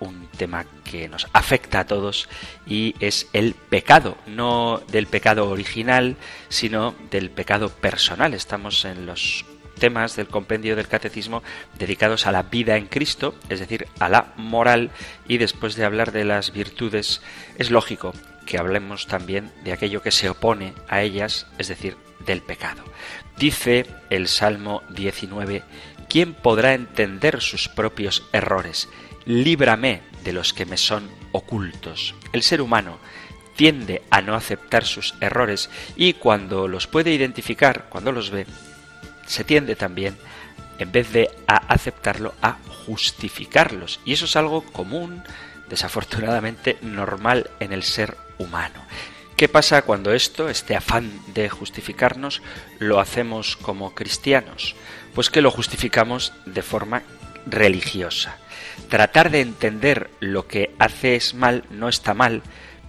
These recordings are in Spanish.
un tema que nos afecta a todos y es el pecado, no del pecado original, sino del pecado personal. Estamos en los temas del compendio del catecismo dedicados a la vida en Cristo, es decir, a la moral, y después de hablar de las virtudes, es lógico que hablemos también de aquello que se opone a ellas, es decir, del pecado. Dice el Salmo 19, ¿quién podrá entender sus propios errores? líbrame de los que me son ocultos. El ser humano tiende a no aceptar sus errores y cuando los puede identificar, cuando los ve, se tiende también, en vez de a aceptarlo, a justificarlos. Y eso es algo común, desafortunadamente normal en el ser humano. ¿Qué pasa cuando esto, este afán de justificarnos, lo hacemos como cristianos? Pues que lo justificamos de forma religiosa tratar de entender lo que haces mal no está mal,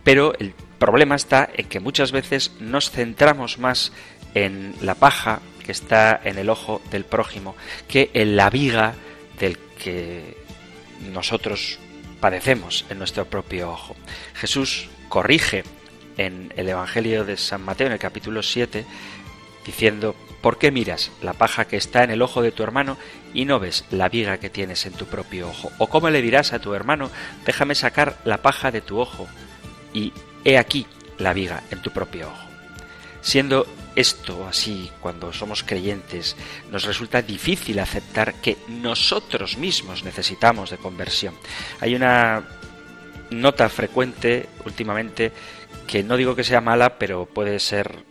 pero el problema está en que muchas veces nos centramos más en la paja que está en el ojo del prójimo que en la viga del que nosotros padecemos en nuestro propio ojo. Jesús corrige en el Evangelio de San Mateo en el capítulo 7 diciendo ¿Por qué miras la paja que está en el ojo de tu hermano y no ves la viga que tienes en tu propio ojo? ¿O cómo le dirás a tu hermano, déjame sacar la paja de tu ojo y he aquí la viga en tu propio ojo? Siendo esto así, cuando somos creyentes, nos resulta difícil aceptar que nosotros mismos necesitamos de conversión. Hay una nota frecuente últimamente que no digo que sea mala, pero puede ser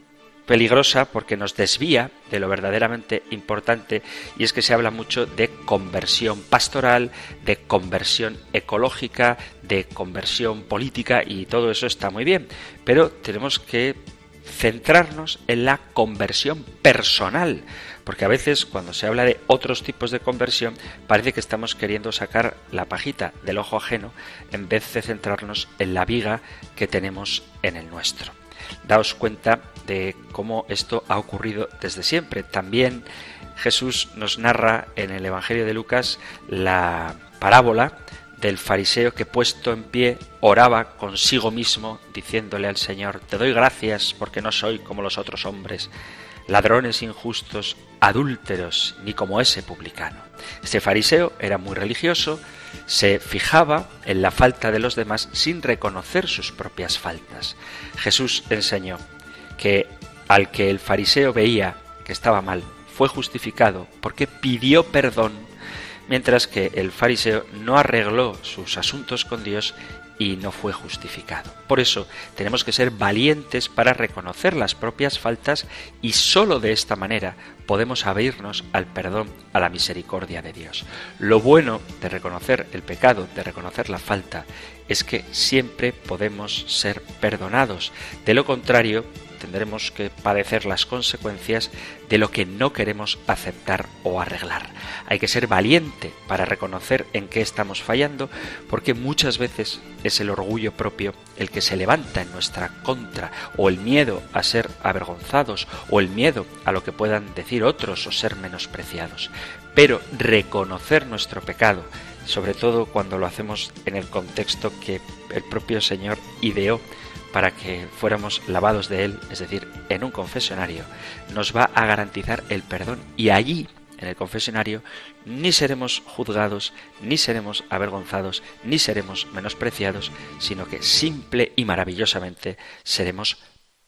peligrosa porque nos desvía de lo verdaderamente importante y es que se habla mucho de conversión pastoral, de conversión ecológica, de conversión política y todo eso está muy bien, pero tenemos que centrarnos en la conversión personal, porque a veces cuando se habla de otros tipos de conversión parece que estamos queriendo sacar la pajita del ojo ajeno en vez de centrarnos en la viga que tenemos en el nuestro. Daos cuenta de cómo esto ha ocurrido desde siempre. También Jesús nos narra en el Evangelio de Lucas la parábola del fariseo que puesto en pie oraba consigo mismo diciéndole al Señor, te doy gracias porque no soy como los otros hombres, ladrones injustos, adúlteros, ni como ese publicano. Este fariseo era muy religioso, se fijaba en la falta de los demás sin reconocer sus propias faltas. Jesús enseñó, que al que el fariseo veía que estaba mal, fue justificado porque pidió perdón, mientras que el fariseo no arregló sus asuntos con Dios y no fue justificado. Por eso tenemos que ser valientes para reconocer las propias faltas y sólo de esta manera podemos abrirnos al perdón, a la misericordia de Dios. Lo bueno de reconocer el pecado, de reconocer la falta, es que siempre podemos ser perdonados. De lo contrario, tendremos que padecer las consecuencias de lo que no queremos aceptar o arreglar. Hay que ser valiente para reconocer en qué estamos fallando, porque muchas veces es el orgullo propio el que se levanta en nuestra contra, o el miedo a ser avergonzados, o el miedo a lo que puedan decir otros o ser menospreciados. Pero reconocer nuestro pecado, sobre todo cuando lo hacemos en el contexto que el propio Señor ideó, para que fuéramos lavados de Él, es decir, en un confesionario, nos va a garantizar el perdón y allí, en el confesionario, ni seremos juzgados, ni seremos avergonzados, ni seremos menospreciados, sino que simple y maravillosamente seremos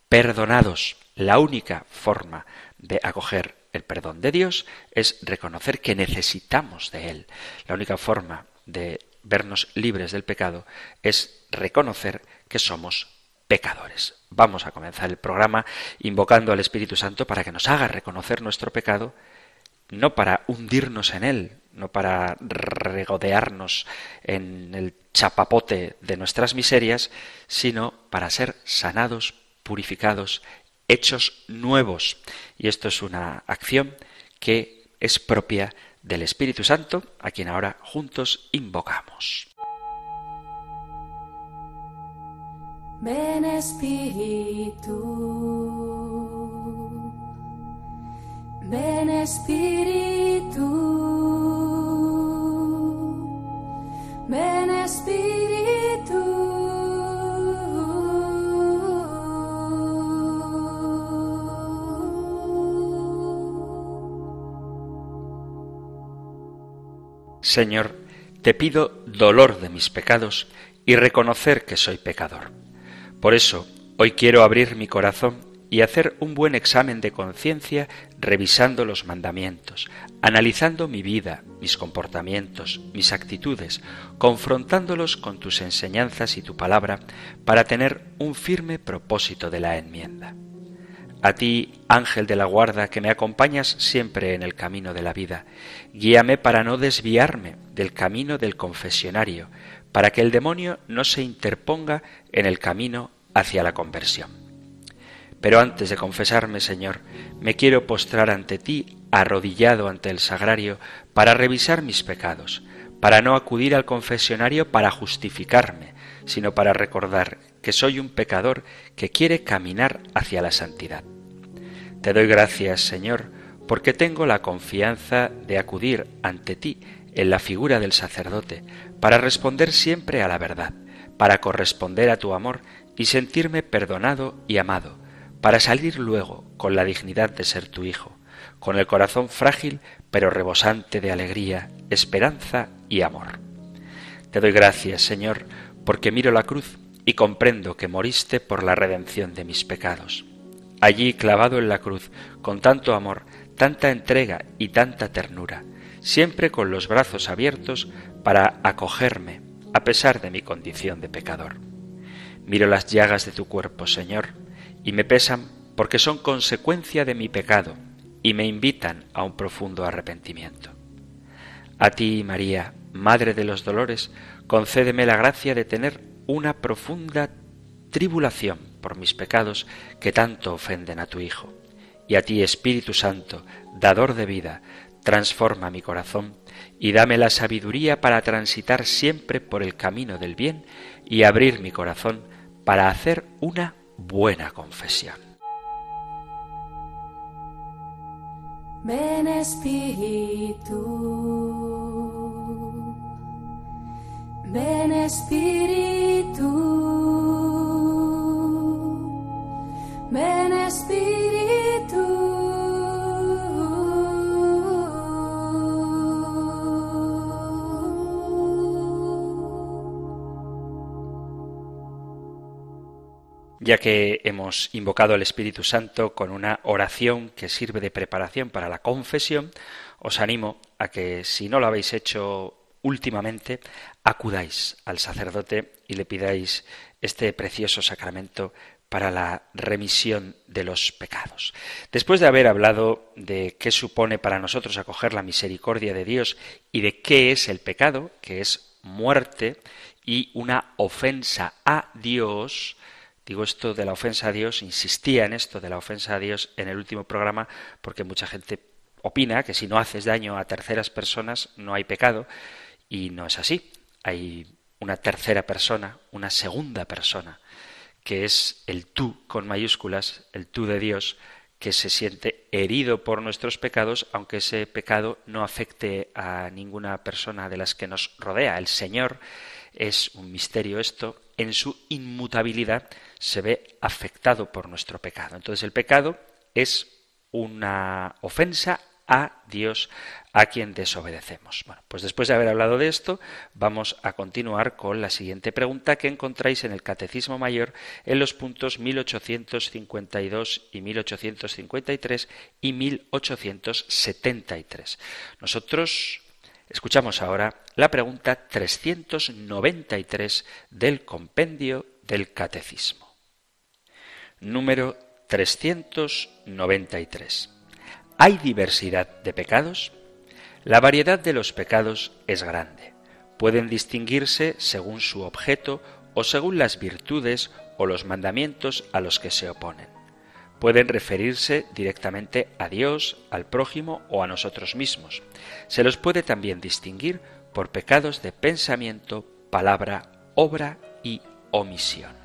perdonados. La única forma de acoger el perdón de Dios es reconocer que necesitamos de Él. La única forma de vernos libres del pecado es reconocer que somos pecadores. Vamos a comenzar el programa invocando al Espíritu Santo para que nos haga reconocer nuestro pecado, no para hundirnos en él, no para regodearnos en el chapapote de nuestras miserias, sino para ser sanados, purificados, hechos nuevos. Y esto es una acción que es propia del Espíritu Santo, a quien ahora juntos invocamos. Ven Espíritu, ven Espíritu, ven Espíritu. Señor, te pido dolor de mis pecados y reconocer que soy pecador. Por eso, hoy quiero abrir mi corazón y hacer un buen examen de conciencia revisando los mandamientos, analizando mi vida, mis comportamientos, mis actitudes, confrontándolos con tus enseñanzas y tu palabra para tener un firme propósito de la enmienda. A ti, ángel de la guarda, que me acompañas siempre en el camino de la vida, guíame para no desviarme del camino del confesionario, para que el demonio no se interponga en el camino hacia la conversión. Pero antes de confesarme, Señor, me quiero postrar ante ti, arrodillado ante el sagrario, para revisar mis pecados, para no acudir al confesionario para justificarme, sino para recordar que soy un pecador que quiere caminar hacia la santidad. Te doy gracias, Señor, porque tengo la confianza de acudir ante ti en la figura del sacerdote, para responder siempre a la verdad, para corresponder a tu amor y sentirme perdonado y amado, para salir luego con la dignidad de ser tu hijo, con el corazón frágil pero rebosante de alegría, esperanza y amor. Te doy gracias, Señor, porque miro la cruz y comprendo que moriste por la redención de mis pecados. Allí, clavado en la cruz, con tanto amor, tanta entrega y tanta ternura, siempre con los brazos abiertos para acogerme, a pesar de mi condición de pecador. Miro las llagas de tu cuerpo, Señor, y me pesan porque son consecuencia de mi pecado y me invitan a un profundo arrepentimiento. A ti, María, Madre de los Dolores, concédeme la gracia de tener una profunda tribulación por mis pecados que tanto ofenden a tu Hijo. Y a ti, Espíritu Santo, dador de vida, transforma mi corazón y dame la sabiduría para transitar siempre por el camino del bien y abrir mi corazón para hacer una buena confesión. Ven Espíritu, ven Espíritu, ven Espíritu. Ya que hemos invocado al Espíritu Santo con una oración que sirve de preparación para la confesión, os animo a que si no lo habéis hecho últimamente, acudáis al sacerdote y le pidáis este precioso sacramento para la remisión de los pecados. Después de haber hablado de qué supone para nosotros acoger la misericordia de Dios y de qué es el pecado, que es muerte y una ofensa a Dios, Digo esto de la ofensa a Dios, insistía en esto de la ofensa a Dios en el último programa porque mucha gente opina que si no haces daño a terceras personas no hay pecado y no es así. Hay una tercera persona, una segunda persona, que es el tú con mayúsculas, el tú de Dios, que se siente herido por nuestros pecados, aunque ese pecado no afecte a ninguna persona de las que nos rodea. El Señor es un misterio esto, en su inmutabilidad se ve afectado por nuestro pecado. Entonces el pecado es una ofensa a Dios a quien desobedecemos. Bueno, pues después de haber hablado de esto, vamos a continuar con la siguiente pregunta que encontráis en el Catecismo Mayor en los puntos 1852 y 1853 y 1873. Nosotros escuchamos ahora la pregunta 393 del compendio del Catecismo. Número 393. ¿Hay diversidad de pecados? La variedad de los pecados es grande. Pueden distinguirse según su objeto o según las virtudes o los mandamientos a los que se oponen. Pueden referirse directamente a Dios, al prójimo o a nosotros mismos. Se los puede también distinguir por pecados de pensamiento, palabra, obra y omisión.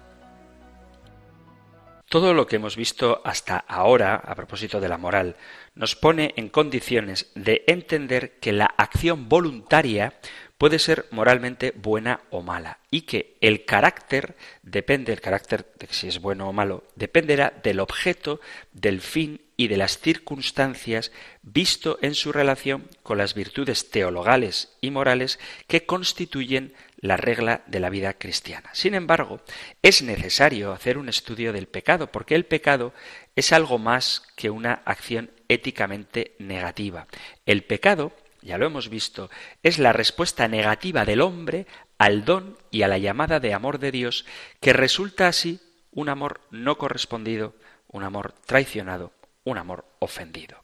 Todo lo que hemos visto hasta ahora, a propósito de la moral, nos pone en condiciones de entender que la acción voluntaria puede ser moralmente buena o mala y que el carácter depende, el carácter de si es bueno o malo, dependerá del objeto, del fin y de las circunstancias visto en su relación con las virtudes teologales y morales que constituyen la regla de la vida cristiana. Sin embargo, es necesario hacer un estudio del pecado, porque el pecado es algo más que una acción éticamente negativa. El pecado, ya lo hemos visto, es la respuesta negativa del hombre al don y a la llamada de amor de Dios, que resulta así un amor no correspondido, un amor traicionado, un amor ofendido.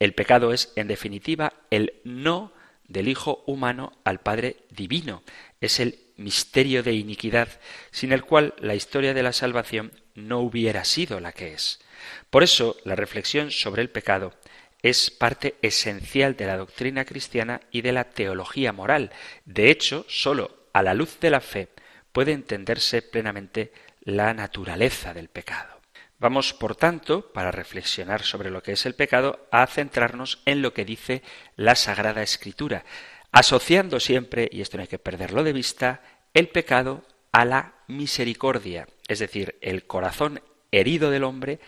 El pecado es, en definitiva, el no del Hijo humano al Padre divino. Es el misterio de iniquidad sin el cual la historia de la salvación no hubiera sido la que es. Por eso la reflexión sobre el pecado es parte esencial de la doctrina cristiana y de la teología moral. De hecho, sólo a la luz de la fe puede entenderse plenamente la naturaleza del pecado. Vamos, por tanto, para reflexionar sobre lo que es el pecado, a centrarnos en lo que dice la Sagrada Escritura, asociando siempre, y esto no hay que perderlo de vista, el pecado a la misericordia, es decir, el corazón herido del hombre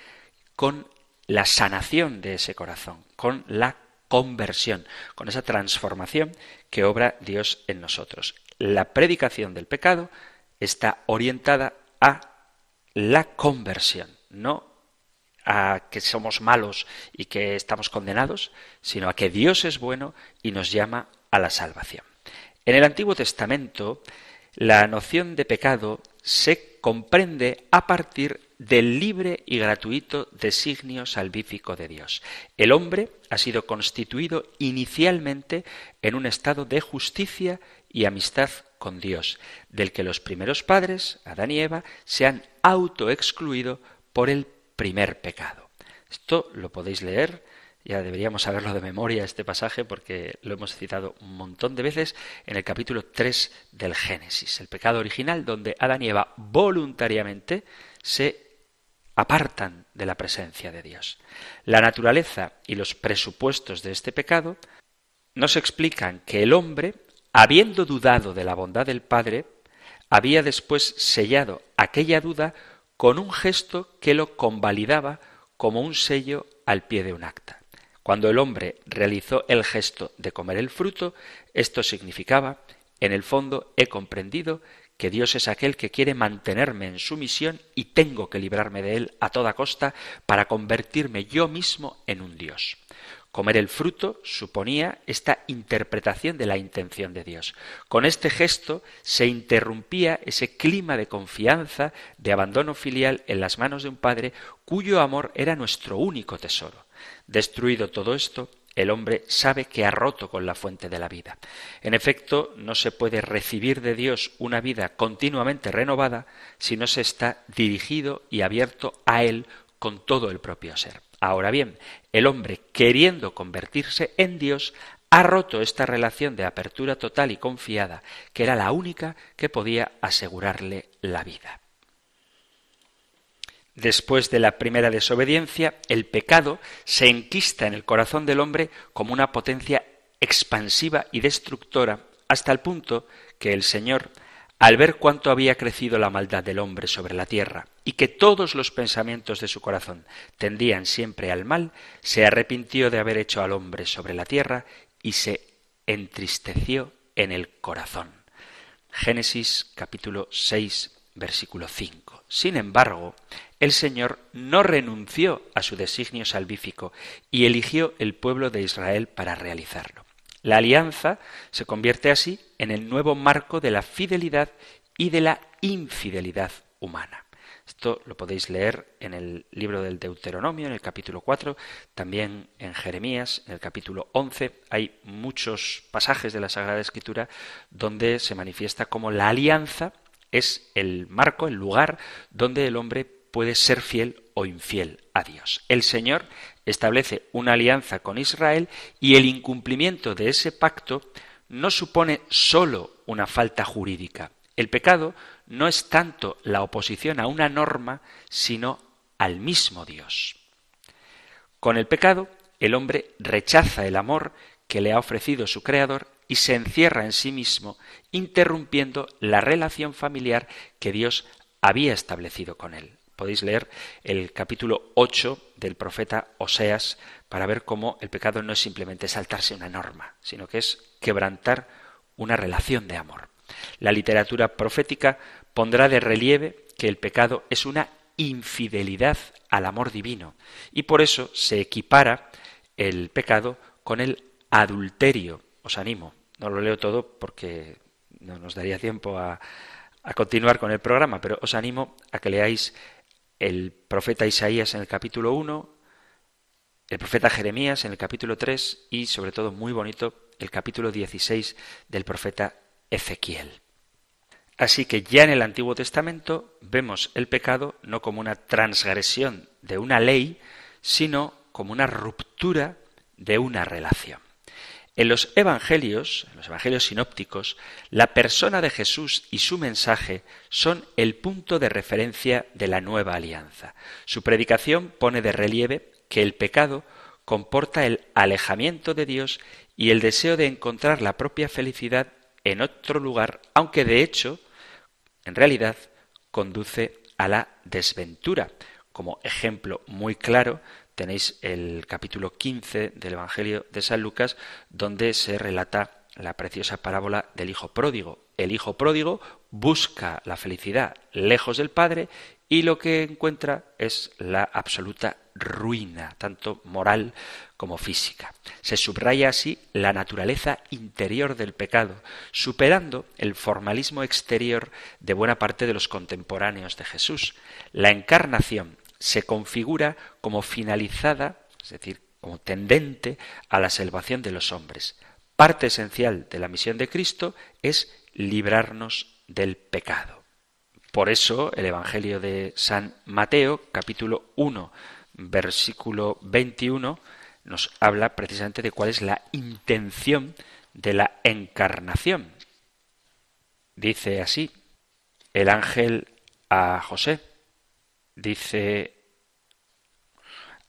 con la sanación de ese corazón, con la conversión, con esa transformación que obra Dios en nosotros. La predicación del pecado está orientada a la conversión, no a que somos malos y que estamos condenados, sino a que Dios es bueno y nos llama a la salvación. En el Antiguo Testamento, la noción de pecado se comprende a partir del libre y gratuito designio salvífico de Dios. El hombre ha sido constituido inicialmente en un estado de justicia y amistad con Dios, del que los primeros padres, Adán y Eva, se han autoexcluido por el primer pecado. Esto lo podéis leer ya deberíamos saberlo de memoria este pasaje porque lo hemos citado un montón de veces en el capítulo 3 del Génesis, el pecado original donde Adán y Eva voluntariamente se apartan de la presencia de Dios. La naturaleza y los presupuestos de este pecado nos explican que el hombre, habiendo dudado de la bondad del Padre, había después sellado aquella duda con un gesto que lo convalidaba como un sello al pie de un acta. Cuando el hombre realizó el gesto de comer el fruto, esto significaba, en el fondo he comprendido que Dios es aquel que quiere mantenerme en su misión y tengo que librarme de él a toda costa para convertirme yo mismo en un Dios. Comer el fruto suponía esta interpretación de la intención de Dios. Con este gesto se interrumpía ese clima de confianza, de abandono filial en las manos de un Padre cuyo amor era nuestro único tesoro. Destruido todo esto, el hombre sabe que ha roto con la fuente de la vida. En efecto, no se puede recibir de Dios una vida continuamente renovada si no se está dirigido y abierto a Él con todo el propio ser. Ahora bien, el hombre, queriendo convertirse en Dios, ha roto esta relación de apertura total y confiada, que era la única que podía asegurarle la vida. Después de la primera desobediencia, el pecado se enquista en el corazón del hombre como una potencia expansiva y destructora, hasta el punto que el Señor al ver cuánto había crecido la maldad del hombre sobre la tierra y que todos los pensamientos de su corazón tendían siempre al mal, se arrepintió de haber hecho al hombre sobre la tierra y se entristeció en el corazón. Génesis capítulo 6 versículo 5. Sin embargo, el Señor no renunció a su designio salvífico y eligió el pueblo de Israel para realizarlo. La alianza se convierte así en el nuevo marco de la fidelidad y de la infidelidad humana. Esto lo podéis leer en el libro del Deuteronomio, en el capítulo 4, también en Jeremías, en el capítulo 11. Hay muchos pasajes de la Sagrada Escritura donde se manifiesta como la alianza es el marco, el lugar donde el hombre puede ser fiel o infiel a Dios. El Señor establece una alianza con Israel y el incumplimiento de ese pacto no supone sólo una falta jurídica. El pecado no es tanto la oposición a una norma, sino al mismo Dios. Con el pecado, el hombre rechaza el amor que le ha ofrecido su Creador y se encierra en sí mismo, interrumpiendo la relación familiar que Dios había establecido con él podéis leer el capítulo 8 del profeta Oseas para ver cómo el pecado no es simplemente saltarse una norma, sino que es quebrantar una relación de amor. La literatura profética pondrá de relieve que el pecado es una infidelidad al amor divino y por eso se equipara el pecado con el adulterio. Os animo, no lo leo todo porque no nos daría tiempo a, a continuar con el programa, pero os animo a que leáis el profeta Isaías en el capítulo 1, el profeta Jeremías en el capítulo 3 y sobre todo muy bonito el capítulo 16 del profeta Ezequiel. Así que ya en el Antiguo Testamento vemos el pecado no como una transgresión de una ley, sino como una ruptura de una relación. En los evangelios, en los evangelios sinópticos, la persona de Jesús y su mensaje son el punto de referencia de la nueva alianza. Su predicación pone de relieve que el pecado comporta el alejamiento de Dios y el deseo de encontrar la propia felicidad en otro lugar, aunque de hecho, en realidad, conduce a la desventura. Como ejemplo muy claro tenéis el capítulo 15 del Evangelio de San Lucas, donde se relata la preciosa parábola del Hijo Pródigo. El Hijo Pródigo busca la felicidad lejos del Padre y lo que encuentra es la absoluta ruina, tanto moral como física. Se subraya así la naturaleza interior del pecado, superando el formalismo exterior de buena parte de los contemporáneos de Jesús. La encarnación se configura como finalizada, es decir, como tendente a la salvación de los hombres. Parte esencial de la misión de Cristo es librarnos del pecado. Por eso el Evangelio de San Mateo, capítulo 1, versículo 21, nos habla precisamente de cuál es la intención de la encarnación. Dice así el ángel a José, dice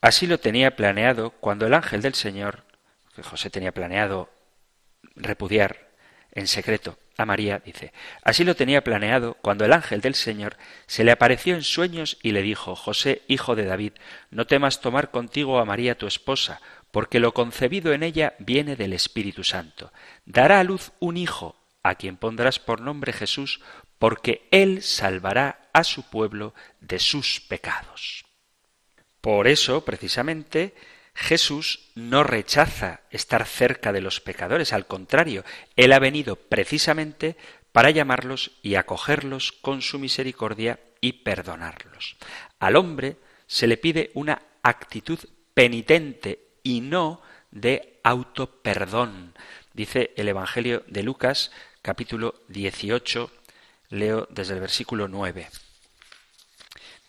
Así lo tenía planeado cuando el ángel del Señor, que José tenía planeado repudiar en secreto a María, dice, así lo tenía planeado cuando el ángel del Señor se le apareció en sueños y le dijo, José, hijo de David, no temas tomar contigo a María tu esposa, porque lo concebido en ella viene del Espíritu Santo. Dará a luz un hijo, a quien pondrás por nombre Jesús, porque él salvará a su pueblo de sus pecados. Por eso, precisamente, Jesús no rechaza estar cerca de los pecadores, al contrario, Él ha venido precisamente para llamarlos y acogerlos con su misericordia y perdonarlos. Al hombre se le pide una actitud penitente y no de autoperdón. Dice el Evangelio de Lucas, capítulo 18, leo desde el versículo 9.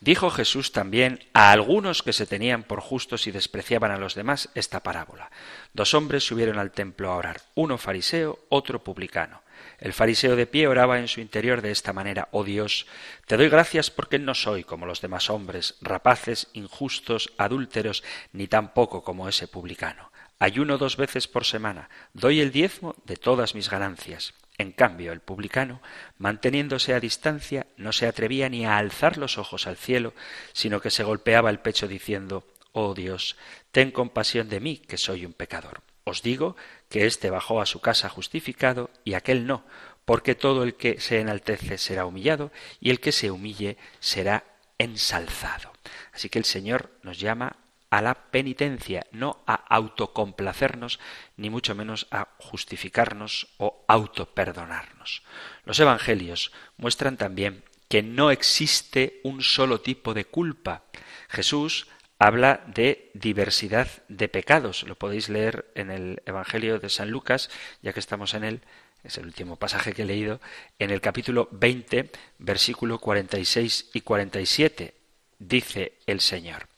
Dijo Jesús también a algunos que se tenían por justos y despreciaban a los demás esta parábola. Dos hombres subieron al templo a orar, uno fariseo, otro publicano. El fariseo de pie oraba en su interior de esta manera, Oh Dios, te doy gracias porque no soy como los demás hombres, rapaces, injustos, adúlteros, ni tampoco como ese publicano. Ayuno dos veces por semana, doy el diezmo de todas mis ganancias. En cambio, el publicano, manteniéndose a distancia, no se atrevía ni a alzar los ojos al cielo, sino que se golpeaba el pecho diciendo Oh Dios, ten compasión de mí, que soy un pecador. Os digo que éste bajó a su casa justificado y aquel no, porque todo el que se enaltece será humillado y el que se humille será ensalzado. Así que el Señor nos llama a la penitencia, no a autocomplacernos, ni mucho menos a justificarnos o autoperdonarnos. Los Evangelios muestran también que no existe un solo tipo de culpa. Jesús habla de diversidad de pecados. Lo podéis leer en el Evangelio de San Lucas, ya que estamos en él, es el último pasaje que he leído, en el capítulo 20, versículo 46 y 47, dice el Señor.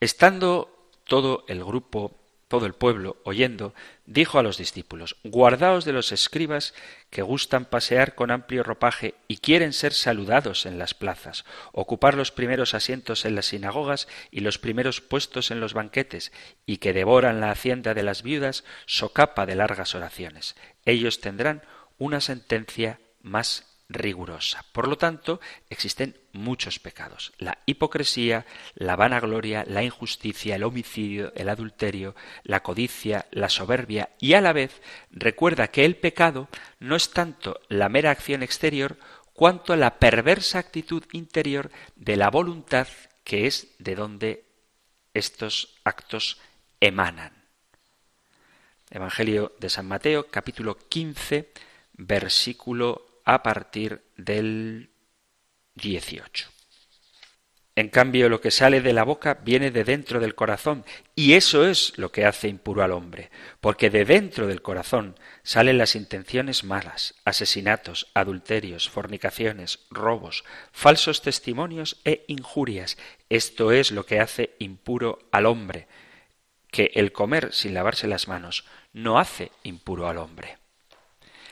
Estando todo el grupo, todo el pueblo oyendo, dijo a los discípulos, Guardaos de los escribas que gustan pasear con amplio ropaje y quieren ser saludados en las plazas, ocupar los primeros asientos en las sinagogas y los primeros puestos en los banquetes, y que devoran la hacienda de las viudas, socapa de largas oraciones. Ellos tendrán una sentencia más rigurosa. Por lo tanto, existen muchos pecados. La hipocresía, la vanagloria, la injusticia, el homicidio, el adulterio, la codicia, la soberbia y a la vez recuerda que el pecado no es tanto la mera acción exterior cuanto la perversa actitud interior de la voluntad que es de donde estos actos emanan. Evangelio de San Mateo, capítulo 15, versículo a partir del 18. En cambio, lo que sale de la boca viene de dentro del corazón, y eso es lo que hace impuro al hombre, porque de dentro del corazón salen las intenciones malas, asesinatos, adulterios, fornicaciones, robos, falsos testimonios e injurias. Esto es lo que hace impuro al hombre, que el comer sin lavarse las manos no hace impuro al hombre.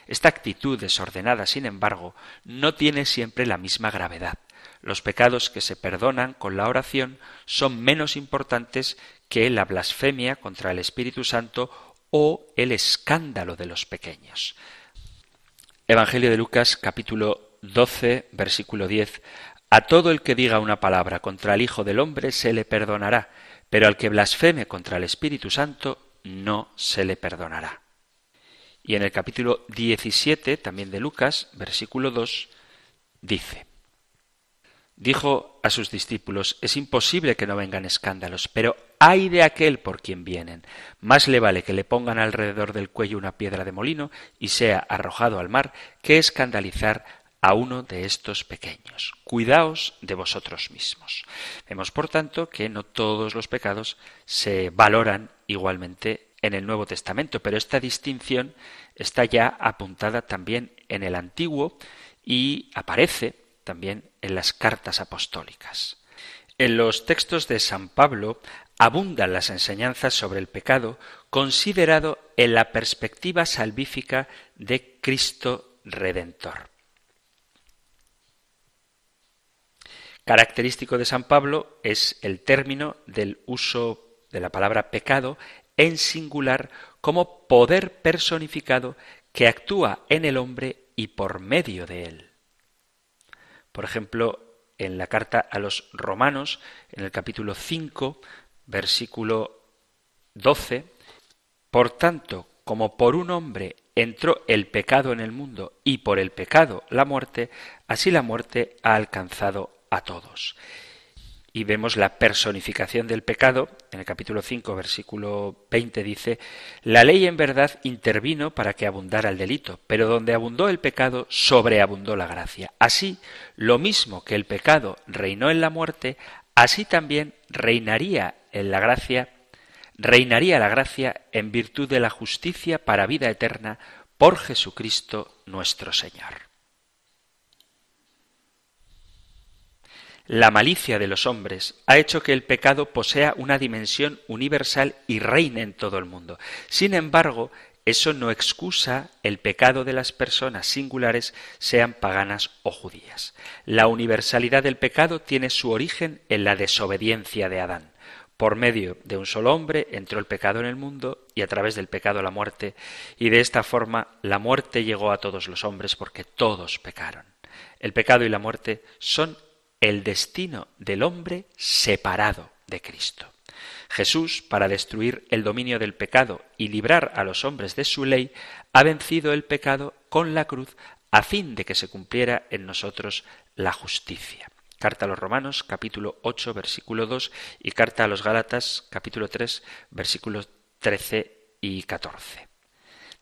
Esta actitud desordenada, sin embargo, no tiene siempre la misma gravedad. Los pecados que se perdonan con la oración son menos importantes que la blasfemia contra el Espíritu Santo o el escándalo de los pequeños. Evangelio de Lucas capítulo 12 versículo 10 A todo el que diga una palabra contra el Hijo del Hombre se le perdonará, pero al que blasfeme contra el Espíritu Santo no se le perdonará. Y en el capítulo 17, también de Lucas, versículo 2, dice, Dijo a sus discípulos, es imposible que no vengan escándalos, pero hay de aquel por quien vienen. Más le vale que le pongan alrededor del cuello una piedra de molino y sea arrojado al mar que escandalizar a uno de estos pequeños. Cuidaos de vosotros mismos. Vemos, por tanto, que no todos los pecados se valoran igualmente en el Nuevo Testamento, pero esta distinción está ya apuntada también en el Antiguo y aparece también en las cartas apostólicas. En los textos de San Pablo abundan las enseñanzas sobre el pecado considerado en la perspectiva salvífica de Cristo Redentor. Característico de San Pablo es el término del uso de la palabra pecado en singular como poder personificado que actúa en el hombre y por medio de él. Por ejemplo, en la carta a los romanos, en el capítulo 5, versículo 12, por tanto, como por un hombre entró el pecado en el mundo y por el pecado la muerte, así la muerte ha alcanzado a todos y vemos la personificación del pecado. En el capítulo 5, versículo 20 dice, La ley en verdad intervino para que abundara el delito, pero donde abundó el pecado, sobreabundó la gracia. Así, lo mismo que el pecado reinó en la muerte, así también reinaría en la gracia, reinaría la gracia en virtud de la justicia para vida eterna por Jesucristo nuestro Señor. La malicia de los hombres ha hecho que el pecado posea una dimensión universal y reine en todo el mundo. Sin embargo, eso no excusa el pecado de las personas singulares, sean paganas o judías. La universalidad del pecado tiene su origen en la desobediencia de Adán. Por medio de un solo hombre entró el pecado en el mundo y a través del pecado la muerte, y de esta forma la muerte llegó a todos los hombres porque todos pecaron. El pecado y la muerte son el destino del hombre separado de Cristo. Jesús, para destruir el dominio del pecado y librar a los hombres de su ley, ha vencido el pecado con la cruz a fin de que se cumpliera en nosotros la justicia. Carta a los Romanos, capítulo 8, versículo 2, y carta a los Gálatas, capítulo 3, versículos 13 y 14.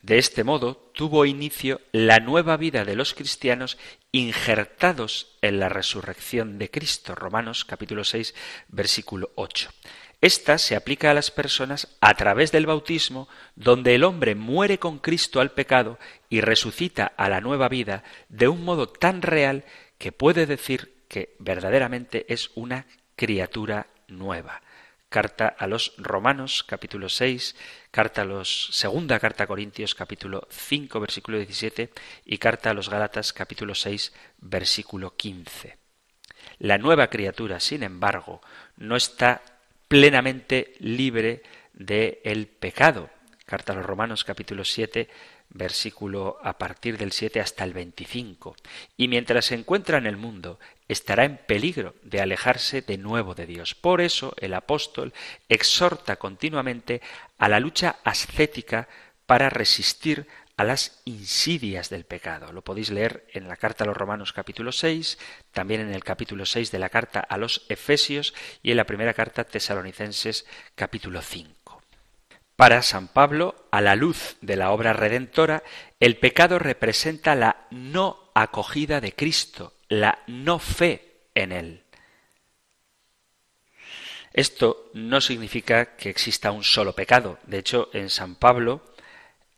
De este modo tuvo inicio la nueva vida de los cristianos injertados en la resurrección de Cristo. Romanos capítulo 6 versículo 8. Esta se aplica a las personas a través del bautismo, donde el hombre muere con Cristo al pecado y resucita a la nueva vida de un modo tan real que puede decir que verdaderamente es una criatura nueva. Carta a los Romanos, capítulo 6, carta a los segunda carta a Corintios, capítulo 5, versículo 17 y carta a los Gálatas, capítulo 6, versículo 15. La nueva criatura, sin embargo, no está plenamente libre del el pecado. Carta a los Romanos, capítulo 7, versículo a partir del 7 hasta el 25. Y mientras se encuentra en el mundo, estará en peligro de alejarse de nuevo de Dios. Por eso el apóstol exhorta continuamente a la lucha ascética para resistir a las insidias del pecado. Lo podéis leer en la carta a los Romanos capítulo 6, también en el capítulo 6 de la carta a los Efesios y en la primera carta Tesalonicenses capítulo 5. Para San Pablo, a la luz de la obra redentora, el pecado representa la no acogida de Cristo, la no fe en Él. Esto no significa que exista un solo pecado. De hecho, en San Pablo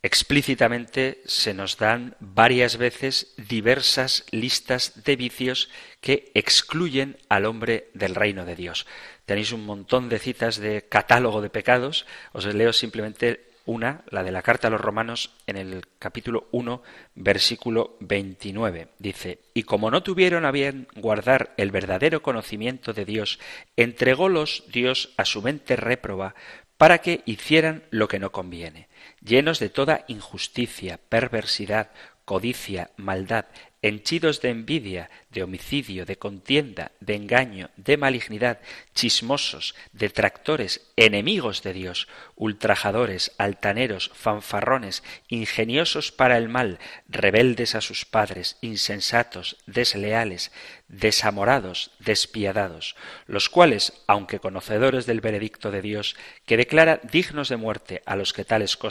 explícitamente se nos dan varias veces diversas listas de vicios que excluyen al hombre del reino de Dios. Tenéis un montón de citas de catálogo de pecados. Os leo simplemente una, la de la carta a los romanos en el capítulo 1, versículo 29. Dice, Y como no tuvieron a bien guardar el verdadero conocimiento de Dios, entrególos Dios a su mente réproba para que hicieran lo que no conviene, llenos de toda injusticia, perversidad, codicia, maldad, henchidos de envidia, de homicidio, de contienda, de engaño, de malignidad, chismosos, detractores, enemigos de Dios, ultrajadores, altaneros, fanfarrones, ingeniosos para el mal, rebeldes a sus padres, insensatos, desleales, desamorados, despiadados, los cuales, aunque conocedores del veredicto de Dios, que declara dignos de muerte a los que tales cosas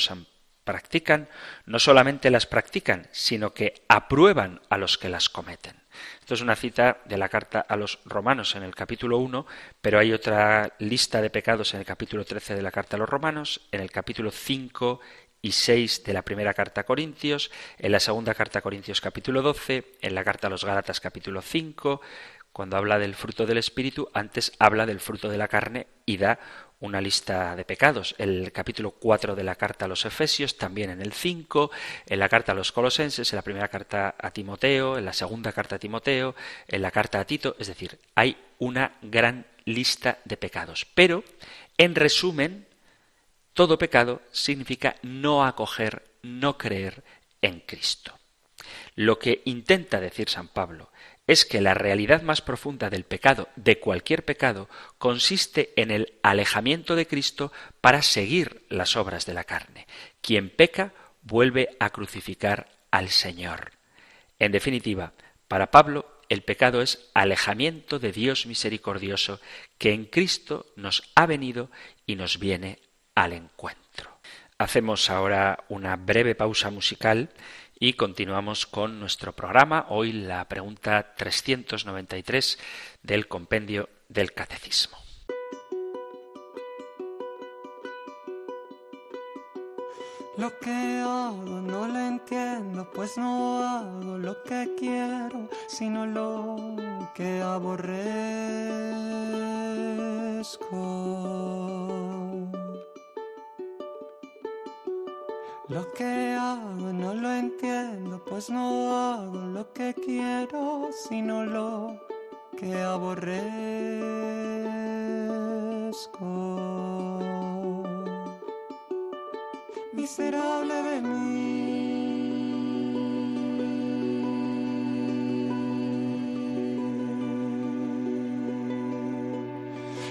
practican, no solamente las practican, sino que aprueban a los que las cometen. Esto es una cita de la carta a los romanos en el capítulo 1, pero hay otra lista de pecados en el capítulo 13 de la carta a los romanos, en el capítulo 5 y 6 de la primera carta a Corintios, en la segunda carta a Corintios capítulo 12, en la carta a los Gálatas capítulo 5, cuando habla del fruto del Espíritu, antes habla del fruto de la carne y da una lista de pecados. El capítulo 4 de la carta a los Efesios, también en el 5, en la carta a los Colosenses, en la primera carta a Timoteo, en la segunda carta a Timoteo, en la carta a Tito, es decir, hay una gran lista de pecados. Pero, en resumen, todo pecado significa no acoger, no creer en Cristo. Lo que intenta decir San Pablo es que la realidad más profunda del pecado, de cualquier pecado, consiste en el alejamiento de Cristo para seguir las obras de la carne. Quien peca vuelve a crucificar al Señor. En definitiva, para Pablo, el pecado es alejamiento de Dios misericordioso que en Cristo nos ha venido y nos viene al encuentro. Hacemos ahora una breve pausa musical y continuamos con nuestro programa. Hoy la pregunta 393 del compendio del Catecismo. Lo que hago no lo entiendo, pues no hago lo que quiero, sino lo que aborrezco. Lo que hago no lo entiendo, pues no hago lo que quiero, sino lo que aborrezco. Miserable de mí.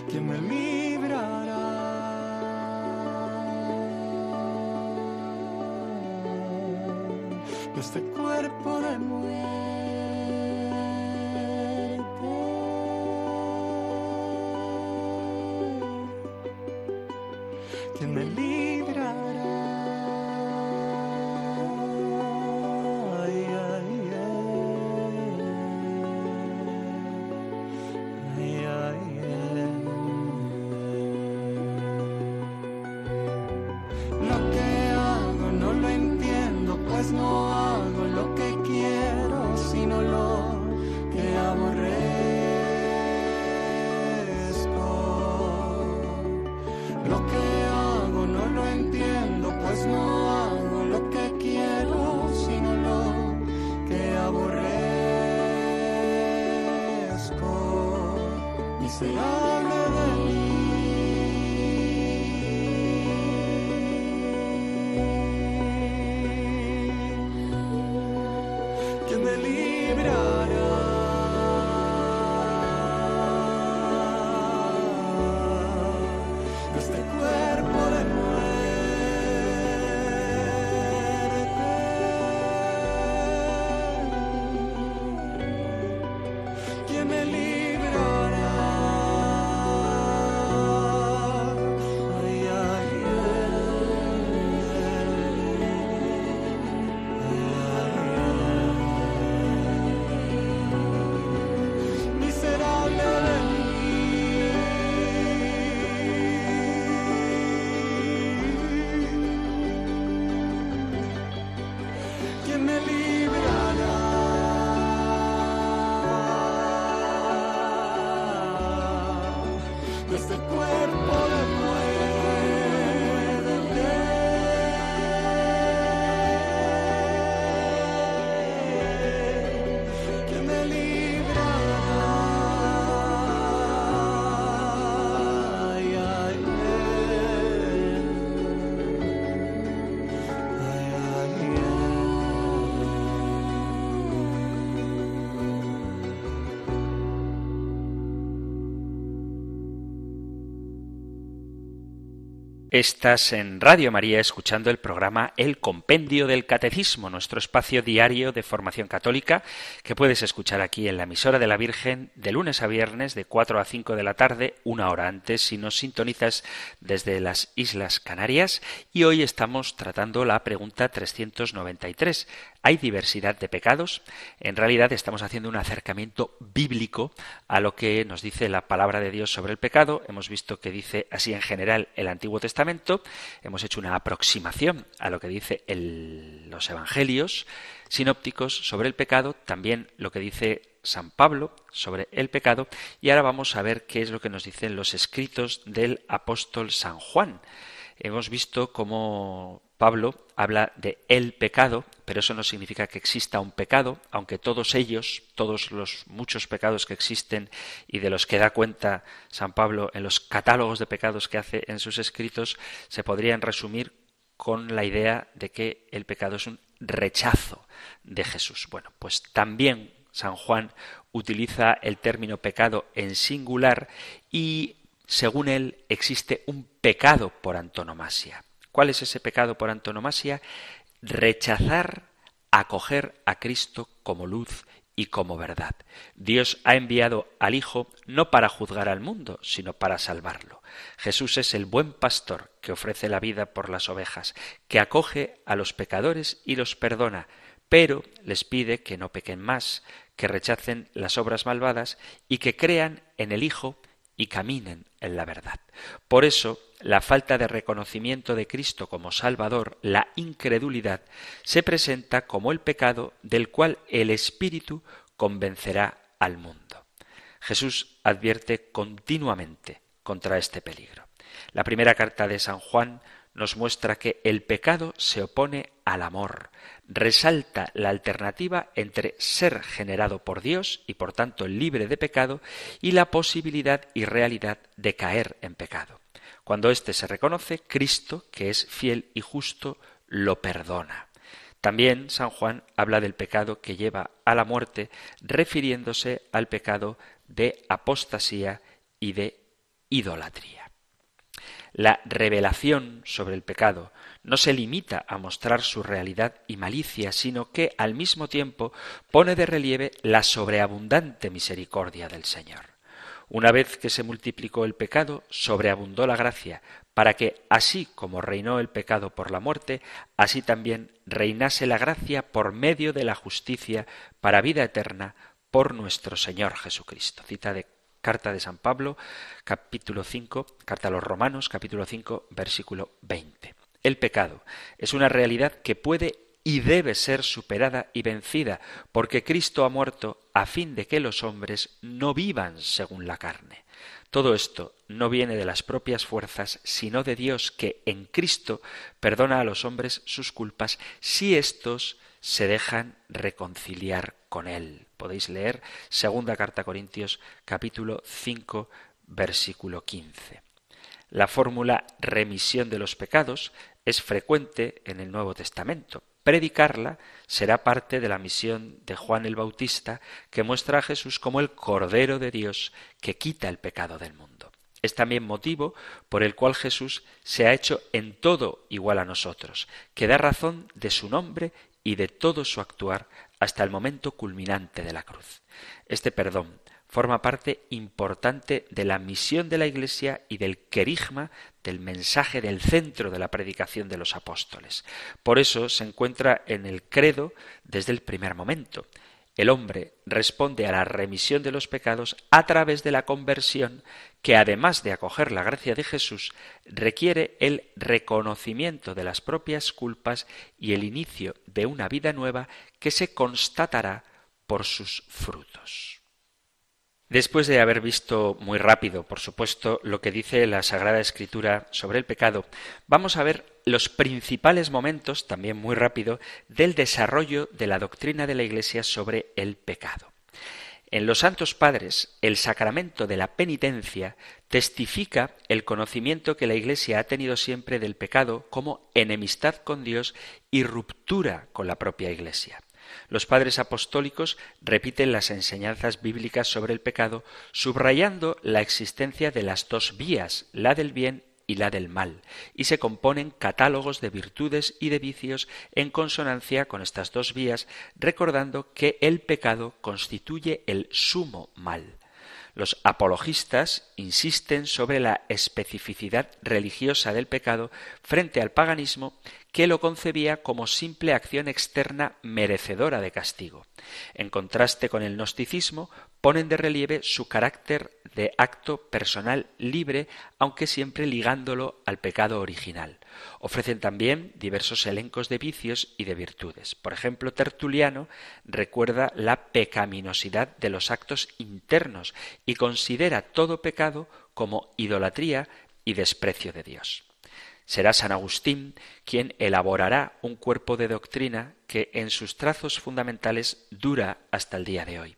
Que me este cuerpo de muerte. Lo que hago no lo entiendo, pues no hago lo que quiero, sino lo que aborrezco. Miserable de mí. ¿Quién me librará Estás en Radio María escuchando el programa El Compendio del Catecismo, nuestro espacio diario de formación católica que puedes escuchar aquí en la emisora de la Virgen de lunes a viernes de 4 a 5 de la tarde, una hora antes si nos sintonizas desde las Islas Canarias. Y hoy estamos tratando la pregunta 393. ¿Hay diversidad de pecados? En realidad estamos haciendo un acercamiento bíblico a lo que nos dice la palabra de Dios sobre el pecado. Hemos visto que dice así en general el Antiguo Testamento. Hemos hecho una aproximación a lo que dice los Evangelios sinópticos sobre el pecado, también lo que dice San Pablo sobre el pecado. Y ahora vamos a ver qué es lo que nos dicen los escritos del apóstol San Juan. Hemos visto cómo Pablo habla de el pecado, pero eso no significa que exista un pecado, aunque todos ellos, todos los muchos pecados que existen y de los que da cuenta San Pablo en los catálogos de pecados que hace en sus escritos, se podrían resumir con la idea de que el pecado es un rechazo de Jesús. Bueno, pues también San Juan utiliza el término pecado en singular y según él existe un pecado por antonomasia. ¿Cuál es ese pecado por antonomasia? Rechazar acoger a Cristo como luz y como verdad. Dios ha enviado al Hijo no para juzgar al mundo, sino para salvarlo. Jesús es el buen pastor que ofrece la vida por las ovejas, que acoge a los pecadores y los perdona, pero les pide que no pequen más, que rechacen las obras malvadas y que crean en el Hijo y caminen en la verdad. Por eso, la falta de reconocimiento de Cristo como Salvador, la incredulidad, se presenta como el pecado del cual el Espíritu convencerá al mundo. Jesús advierte continuamente contra este peligro. La primera carta de San Juan nos muestra que el pecado se opone al amor, resalta la alternativa entre ser generado por Dios y por tanto libre de pecado y la posibilidad y realidad de caer en pecado. Cuando éste se reconoce, Cristo, que es fiel y justo, lo perdona. También San Juan habla del pecado que lleva a la muerte, refiriéndose al pecado de apostasía y de idolatría. La revelación sobre el pecado no se limita a mostrar su realidad y malicia, sino que al mismo tiempo pone de relieve la sobreabundante misericordia del Señor. Una vez que se multiplicó el pecado, sobreabundó la gracia, para que, así como reinó el pecado por la muerte, así también reinase la gracia por medio de la justicia para vida eterna por nuestro Señor Jesucristo. Cita de Carta de San Pablo, capítulo 5, Carta a los Romanos, capítulo 5, versículo 20. El pecado es una realidad que puede y debe ser superada y vencida, porque Cristo ha muerto a fin de que los hombres no vivan según la carne. Todo esto no viene de las propias fuerzas, sino de Dios que en Cristo perdona a los hombres sus culpas si éstos se dejan reconciliar con Él. Podéis leer segunda carta a Corintios capítulo 5 versículo 15. La fórmula remisión de los pecados es frecuente en el Nuevo Testamento. Predicarla será parte de la misión de Juan el Bautista, que muestra a Jesús como el Cordero de Dios que quita el pecado del mundo. Es también motivo por el cual Jesús se ha hecho en todo igual a nosotros, que da razón de su nombre y de todo su actuar hasta el momento culminante de la cruz. Este perdón forma parte importante de la misión de la Iglesia y del querigma del mensaje del centro de la predicación de los apóstoles. Por eso se encuentra en el credo desde el primer momento. El hombre responde a la remisión de los pecados a través de la conversión que además de acoger la gracia de Jesús, requiere el reconocimiento de las propias culpas y el inicio de una vida nueva que se constatará por sus frutos. Después de haber visto muy rápido, por supuesto, lo que dice la Sagrada Escritura sobre el pecado, vamos a ver los principales momentos, también muy rápido, del desarrollo de la doctrina de la Iglesia sobre el pecado. En los Santos Padres, el sacramento de la penitencia testifica el conocimiento que la Iglesia ha tenido siempre del pecado como enemistad con Dios y ruptura con la propia Iglesia. Los padres apostólicos repiten las enseñanzas bíblicas sobre el pecado, subrayando la existencia de las dos vías, la del bien y la del mal, y se componen catálogos de virtudes y de vicios en consonancia con estas dos vías, recordando que el pecado constituye el sumo mal. Los apologistas insisten sobre la especificidad religiosa del pecado frente al paganismo que lo concebía como simple acción externa merecedora de castigo. En contraste con el gnosticismo, ponen de relieve su carácter de acto personal libre, aunque siempre ligándolo al pecado original. Ofrecen también diversos elencos de vicios y de virtudes. Por ejemplo, Tertuliano recuerda la pecaminosidad de los actos internos y considera todo pecado como idolatría y desprecio de Dios. Será San Agustín quien elaborará un cuerpo de doctrina que en sus trazos fundamentales dura hasta el día de hoy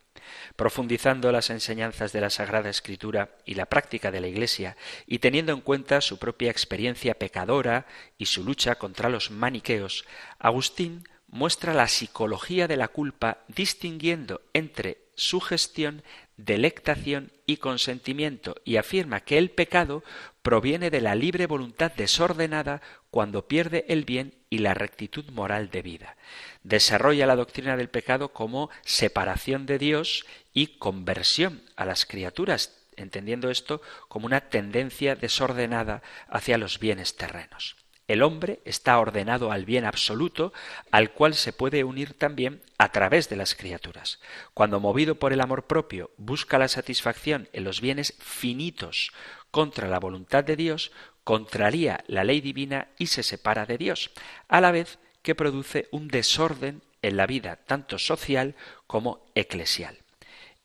profundizando las enseñanzas de la Sagrada Escritura y la práctica de la Iglesia, y teniendo en cuenta su propia experiencia pecadora y su lucha contra los maniqueos, Agustín muestra la psicología de la culpa distinguiendo entre sugestión, delectación y consentimiento, y afirma que el pecado proviene de la libre voluntad desordenada cuando pierde el bien y la rectitud moral de vida. Desarrolla la doctrina del pecado como separación de Dios y conversión a las criaturas, entendiendo esto como una tendencia desordenada hacia los bienes terrenos. El hombre está ordenado al bien absoluto, al cual se puede unir también a través de las criaturas. Cuando movido por el amor propio busca la satisfacción en los bienes finitos contra la voluntad de Dios, contraría la ley divina y se separa de Dios, a la vez que produce un desorden en la vida tanto social como eclesial.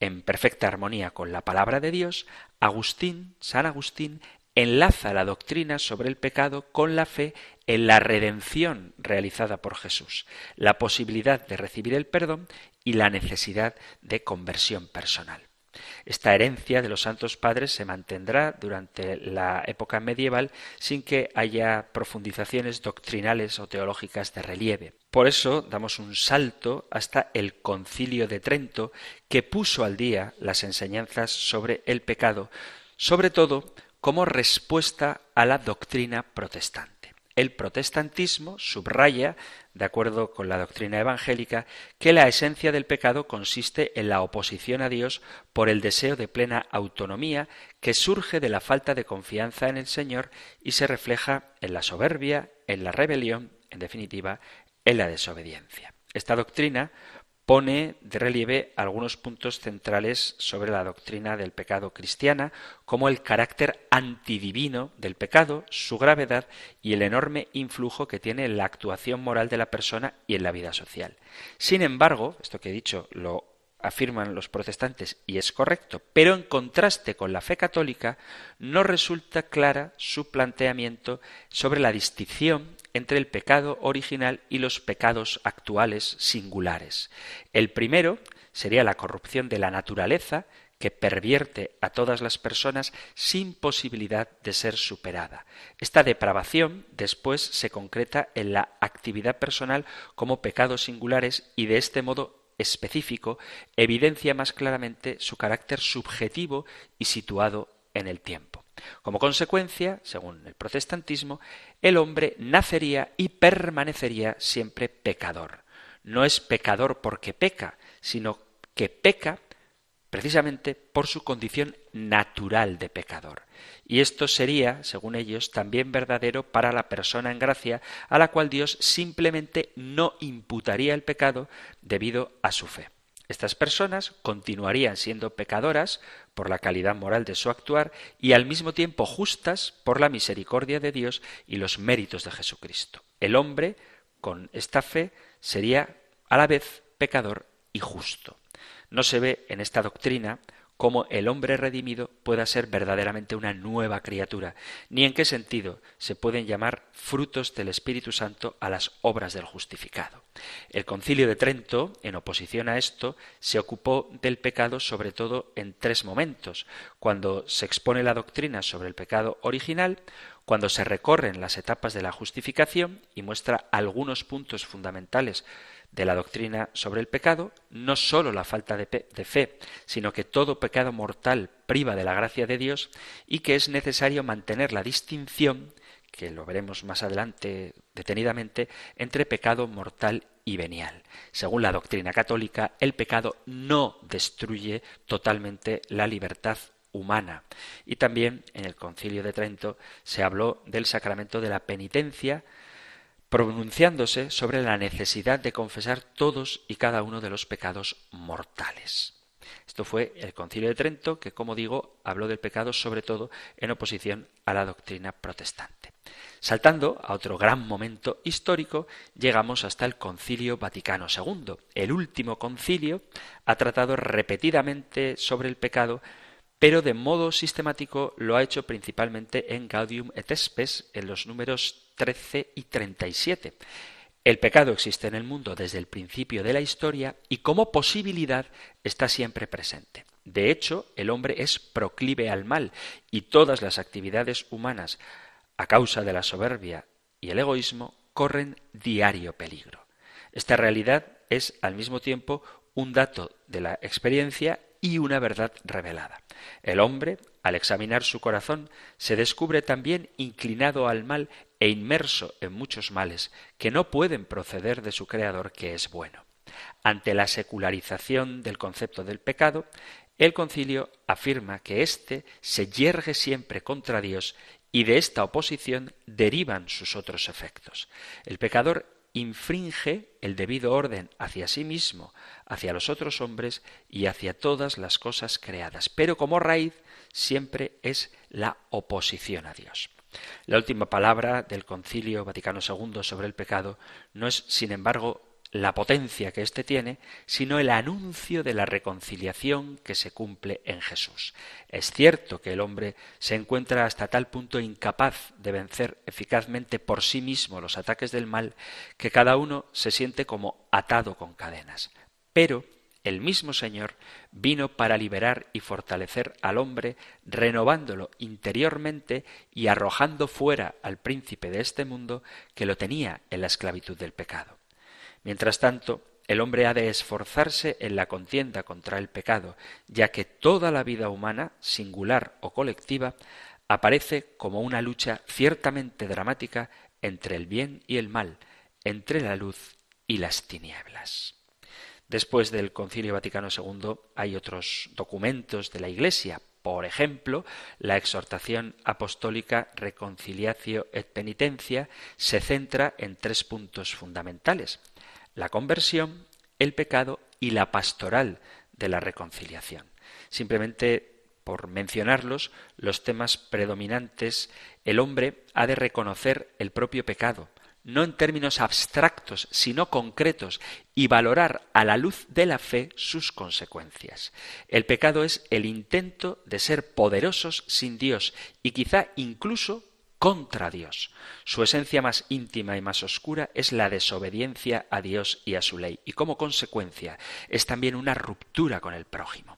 En perfecta armonía con la palabra de Dios, Agustín, San Agustín, enlaza la doctrina sobre el pecado con la fe en la redención realizada por Jesús, la posibilidad de recibir el perdón y la necesidad de conversión personal. Esta herencia de los santos padres se mantendrá durante la época medieval sin que haya profundizaciones doctrinales o teológicas de relieve. Por eso damos un salto hasta el concilio de Trento que puso al día las enseñanzas sobre el pecado, sobre todo como respuesta a la doctrina protestante. El protestantismo subraya, de acuerdo con la doctrina evangélica, que la esencia del pecado consiste en la oposición a Dios por el deseo de plena autonomía que surge de la falta de confianza en el Señor y se refleja en la soberbia, en la rebelión, en definitiva, en la desobediencia. Esta doctrina pone de relieve algunos puntos centrales sobre la doctrina del pecado cristiana, como el carácter antidivino del pecado, su gravedad y el enorme influjo que tiene en la actuación moral de la persona y en la vida social. Sin embargo, esto que he dicho lo afirman los protestantes y es correcto, pero en contraste con la fe católica no resulta clara su planteamiento sobre la distinción entre el pecado original y los pecados actuales singulares. El primero sería la corrupción de la naturaleza, que pervierte a todas las personas sin posibilidad de ser superada. Esta depravación después se concreta en la actividad personal como pecados singulares y de este modo específico evidencia más claramente su carácter subjetivo y situado en el tiempo. Como consecuencia, según el protestantismo, el hombre nacería y permanecería siempre pecador. No es pecador porque peca, sino que peca precisamente por su condición natural de pecador. Y esto sería, según ellos, también verdadero para la persona en gracia a la cual Dios simplemente no imputaría el pecado debido a su fe. Estas personas continuarían siendo pecadoras por la calidad moral de su actuar y al mismo tiempo justas por la misericordia de Dios y los méritos de Jesucristo. El hombre, con esta fe, sería a la vez pecador y justo. No se ve en esta doctrina cómo el hombre redimido pueda ser verdaderamente una nueva criatura, ni en qué sentido se pueden llamar frutos del Espíritu Santo a las obras del justificado. El concilio de Trento, en oposición a esto, se ocupó del pecado sobre todo en tres momentos, cuando se expone la doctrina sobre el pecado original, cuando se recorren las etapas de la justificación y muestra algunos puntos fundamentales de la doctrina sobre el pecado, no sólo la falta de, fe, sino que todo pecado mortal priva de la gracia de Dios y que es necesario mantener la distinción, que lo veremos más adelante detenidamente, entre pecado mortal y venial. Según la doctrina católica, el pecado no destruye totalmente la libertad humana. Y también en el Concilio de Trento se habló del sacramento de la penitencia, pronunciándose sobre la necesidad de confesar todos y cada uno de los pecados mortales. Esto fue el Concilio de Trento, que, como digo, habló del pecado sobre todo en oposición a la doctrina protestante. Saltando a otro gran momento histórico, llegamos hasta el Concilio Vaticano II. El último concilio ha tratado repetidamente sobre el pecado, pero de modo sistemático lo ha hecho principalmente en Gaudium et Spes, en los números 13 y 37. El pecado existe en el mundo desde el principio de la historia y como posibilidad está siempre presente. De hecho, el hombre es proclive al mal y todas las actividades humanas, a causa de la soberbia y el egoísmo, corren diario peligro. Esta realidad es al mismo tiempo un dato de la experiencia y una verdad revelada. El hombre, al examinar su corazón, se descubre también inclinado al mal e inmerso en muchos males que no pueden proceder de su Creador que es bueno. Ante la secularización del concepto del pecado, el concilio afirma que éste se yergue siempre contra Dios y de esta oposición derivan sus otros efectos. El pecador infringe el debido orden hacia sí mismo, hacia los otros hombres y hacia todas las cosas creadas, pero como raíz siempre es la oposición a Dios. La última palabra del Concilio Vaticano II sobre el pecado no es, sin embargo, la potencia que éste tiene, sino el anuncio de la reconciliación que se cumple en Jesús. Es cierto que el hombre se encuentra hasta tal punto incapaz de vencer eficazmente por sí mismo los ataques del mal, que cada uno se siente como atado con cadenas. Pero el mismo Señor vino para liberar y fortalecer al hombre, renovándolo interiormente y arrojando fuera al príncipe de este mundo que lo tenía en la esclavitud del pecado. Mientras tanto, el hombre ha de esforzarse en la contienda contra el pecado, ya que toda la vida humana, singular o colectiva, aparece como una lucha ciertamente dramática entre el bien y el mal, entre la luz y las tinieblas. Después del Concilio Vaticano II hay otros documentos de la Iglesia, por ejemplo, la exhortación apostólica Reconciliatio et Penitencia se centra en tres puntos fundamentales la conversión, el pecado y la pastoral de la reconciliación. Simplemente por mencionarlos, los temas predominantes, el hombre ha de reconocer el propio pecado, no en términos abstractos, sino concretos, y valorar a la luz de la fe sus consecuencias. El pecado es el intento de ser poderosos sin Dios y quizá incluso contra Dios. Su esencia más íntima y más oscura es la desobediencia a Dios y a su ley, y como consecuencia es también una ruptura con el prójimo.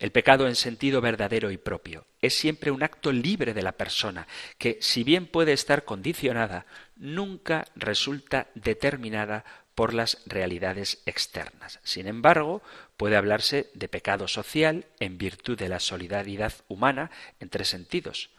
El pecado en sentido verdadero y propio es siempre un acto libre de la persona, que si bien puede estar condicionada, nunca resulta determinada por las realidades externas. Sin embargo, puede hablarse de pecado social en virtud de la solidaridad humana en tres sentidos.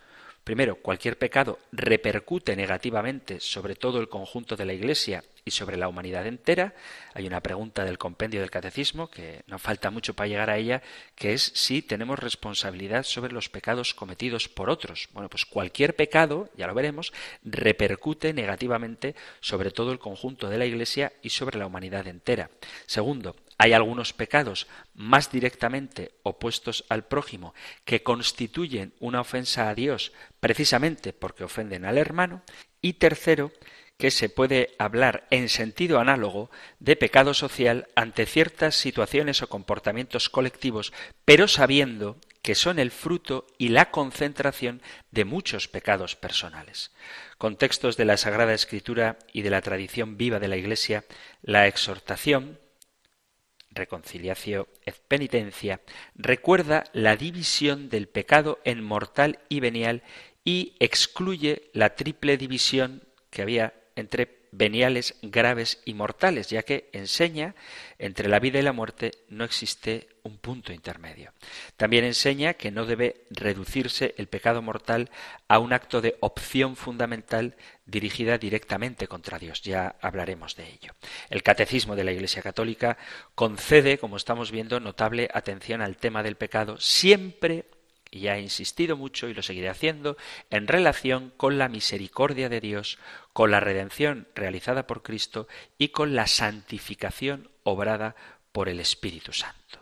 Primero, cualquier pecado repercute negativamente sobre todo el conjunto de la Iglesia y sobre la humanidad entera. Hay una pregunta del compendio del catecismo, que no falta mucho para llegar a ella, que es si tenemos responsabilidad sobre los pecados cometidos por otros. Bueno, pues cualquier pecado, ya lo veremos, repercute negativamente sobre todo el conjunto de la Iglesia y sobre la humanidad entera. Segundo, hay algunos pecados más directamente opuestos al prójimo que constituyen una ofensa a Dios precisamente porque ofenden al hermano. Y tercero, que se puede hablar en sentido análogo de pecado social ante ciertas situaciones o comportamientos colectivos, pero sabiendo que son el fruto y la concentración de muchos pecados personales. Con textos de la Sagrada Escritura y de la tradición viva de la Iglesia, la exhortación, reconciliación et penitencia, recuerda la división del pecado en mortal y venial y excluye la triple división que había entre veniales, graves y mortales, ya que enseña entre la vida y la muerte no existe un punto intermedio. También enseña que no debe reducirse el pecado mortal a un acto de opción fundamental dirigida directamente contra Dios. Ya hablaremos de ello. El catecismo de la Iglesia Católica concede, como estamos viendo, notable atención al tema del pecado siempre y ha insistido mucho y lo seguiré haciendo en relación con la misericordia de Dios, con la redención realizada por Cristo y con la santificación obrada por el Espíritu Santo.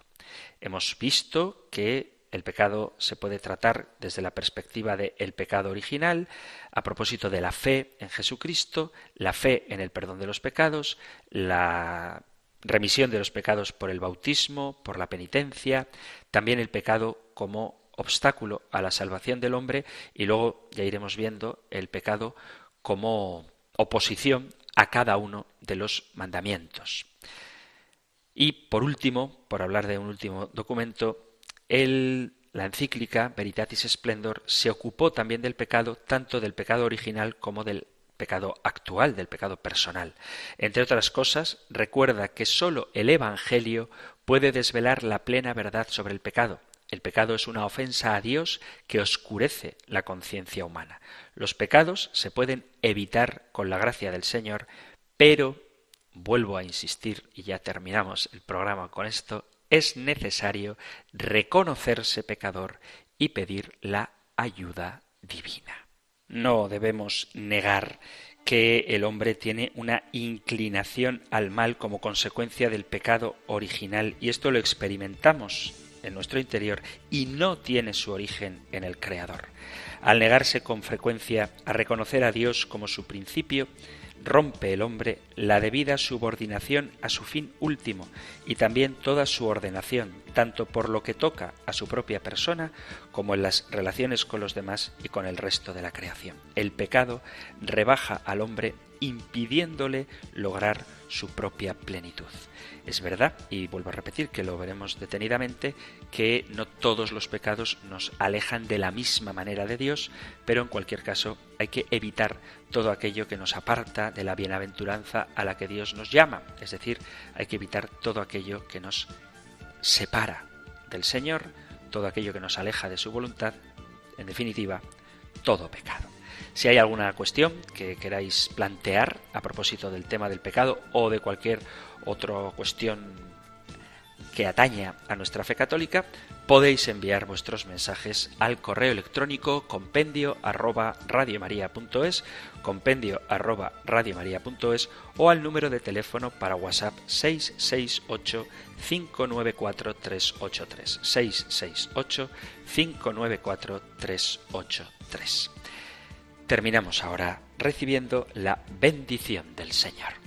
Hemos visto que el pecado se puede tratar desde la perspectiva del el pecado original, a propósito de la fe en Jesucristo, la fe en el perdón de los pecados, la remisión de los pecados por el bautismo, por la penitencia, también el pecado como obstáculo a la salvación del hombre y luego ya iremos viendo el pecado como oposición a cada uno de los mandamientos. Y por último, por hablar de un último documento, el, la encíclica Veritatis Splendor se ocupó también del pecado, tanto del pecado original como del pecado actual, del pecado personal. Entre otras cosas, recuerda que sólo el Evangelio puede desvelar la plena verdad sobre el pecado. El pecado es una ofensa a Dios que oscurece la conciencia humana. Los pecados se pueden evitar con la gracia del Señor, pero, vuelvo a insistir, y ya terminamos el programa con esto, es necesario reconocerse pecador y pedir la ayuda divina. No debemos negar que el hombre tiene una inclinación al mal como consecuencia del pecado original y esto lo experimentamos en nuestro interior y no tiene su origen en el Creador. Al negarse con frecuencia a reconocer a Dios como su principio, rompe el hombre la debida subordinación a su fin último y también toda su ordenación, tanto por lo que toca a su propia persona como en las relaciones con los demás y con el resto de la creación. El pecado rebaja al hombre impidiéndole lograr su propia plenitud. Es verdad, y vuelvo a repetir que lo veremos detenidamente, que no todos los pecados nos alejan de la misma manera de Dios, pero en cualquier caso hay que evitar todo aquello que nos aparta de la bienaventuranza a la que Dios nos llama, es decir, hay que evitar todo aquello que nos separa del Señor, todo aquello que nos aleja de su voluntad, en definitiva, todo pecado. Si hay alguna cuestión que queráis plantear a propósito del tema del pecado o de cualquier otra cuestión que ataña a nuestra fe católica, podéis enviar vuestros mensajes al correo electrónico compendio arroba compendio arroba o al número de teléfono para WhatsApp 668 594 383 668 594 383. Terminamos ahora recibiendo la bendición del Señor.